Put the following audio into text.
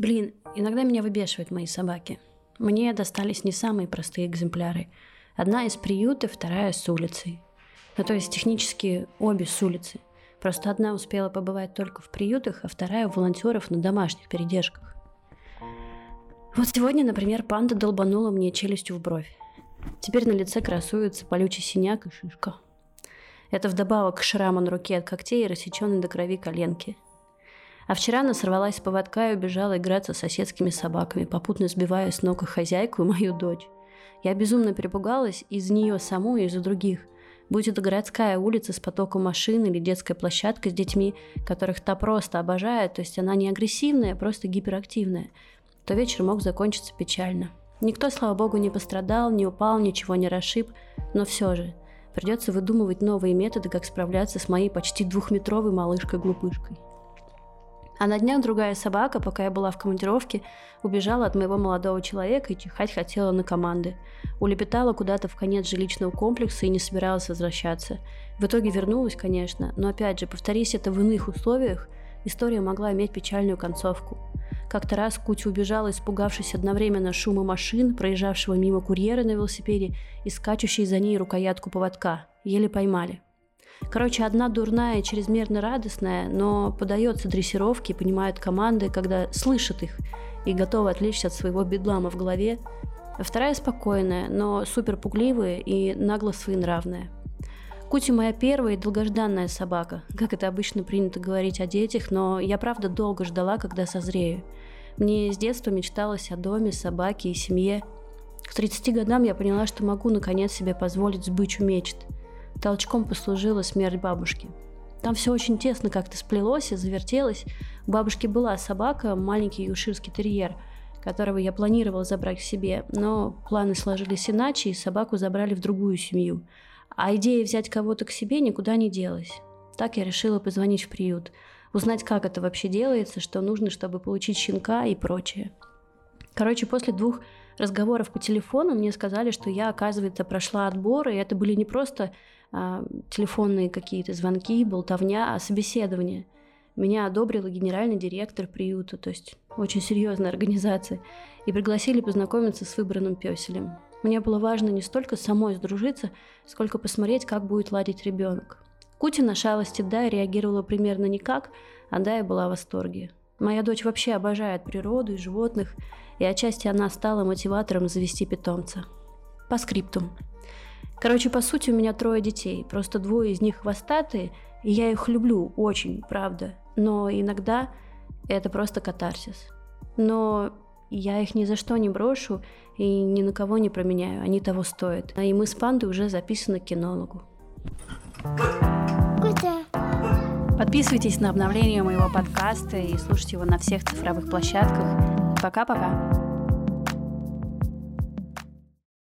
Блин, иногда меня выбешивают мои собаки. Мне достались не самые простые экземпляры. Одна из приюта, вторая с улицы. Ну, то есть технически обе с улицы. Просто одна успела побывать только в приютах, а вторая у волонтеров на домашних передержках. Вот сегодня, например, панда долбанула мне челюстью в бровь. Теперь на лице красуется колючий синяк и шишка. Это вдобавок к шраму на руке от когтей и рассеченной до крови коленки. А вчера она сорвалась с поводка и убежала играться с соседскими собаками, попутно сбивая с ног и хозяйку, и мою дочь. Я безумно перепугалась из нее саму и из-за других. Будь это городская улица с потоком машин или детская площадка с детьми, которых та просто обожает, то есть она не агрессивная, а просто гиперактивная, то вечер мог закончиться печально. Никто, слава богу, не пострадал, не упал, ничего не расшиб, но все же придется выдумывать новые методы, как справляться с моей почти двухметровой малышкой-глупышкой. А на днях другая собака, пока я была в командировке, убежала от моего молодого человека и чихать хотела на команды. Улепетала куда-то в конец жилищного комплекса и не собиралась возвращаться. В итоге вернулась, конечно, но опять же, повторись это в иных условиях, история могла иметь печальную концовку. Как-то раз Кутя убежала, испугавшись одновременно шума машин, проезжавшего мимо курьера на велосипеде и скачущей за ней рукоятку поводка. Еле поймали. Короче, одна дурная, чрезмерно радостная, но подается дрессировке, понимает команды, когда слышит их и готова отвлечься от своего бедлама в голове. Вторая спокойная, но супер пугливая и нагло своенравная. Кути моя первая и долгожданная собака, как это обычно принято говорить о детях, но я правда долго ждала, когда созрею. Мне с детства мечталось о доме, собаке и семье. К 30 годам я поняла, что могу наконец себе позволить сбычу мечт – Толчком послужила смерть бабушки. Там все очень тесно как-то сплелось и завертелось. У бабушки была собака, маленький юширский терьер, которого я планировала забрать к себе, но планы сложились иначе, и собаку забрали в другую семью. А идея взять кого-то к себе никуда не делась. Так я решила позвонить в приют, узнать, как это вообще делается, что нужно, чтобы получить щенка и прочее. Короче, после двух разговоров по телефону мне сказали, что я, оказывается, прошла отбор, и это были не просто а, телефонные какие-то звонки, болтовня, а собеседование. Меня одобрила генеральный директор приюта, то есть очень серьезная организация, и пригласили познакомиться с выбранным песелем. Мне было важно не столько самой сдружиться, сколько посмотреть, как будет ладить ребенок. Кути на шалости Дая реагировала примерно никак, а Дая была в восторге. Моя дочь вообще обожает природу и животных, и отчасти она стала мотиватором завести питомца. По скриптум. Короче, по сути, у меня трое детей, просто двое из них хвостатые, и я их люблю очень, правда. Но иногда это просто катарсис. Но я их ни за что не брошу и ни на кого не променяю, они того стоят. И мы с пандой уже записаны к кинологу. Подписывайтесь на обновление моего подкаста и слушайте его на всех цифровых площадках. Пока-пока.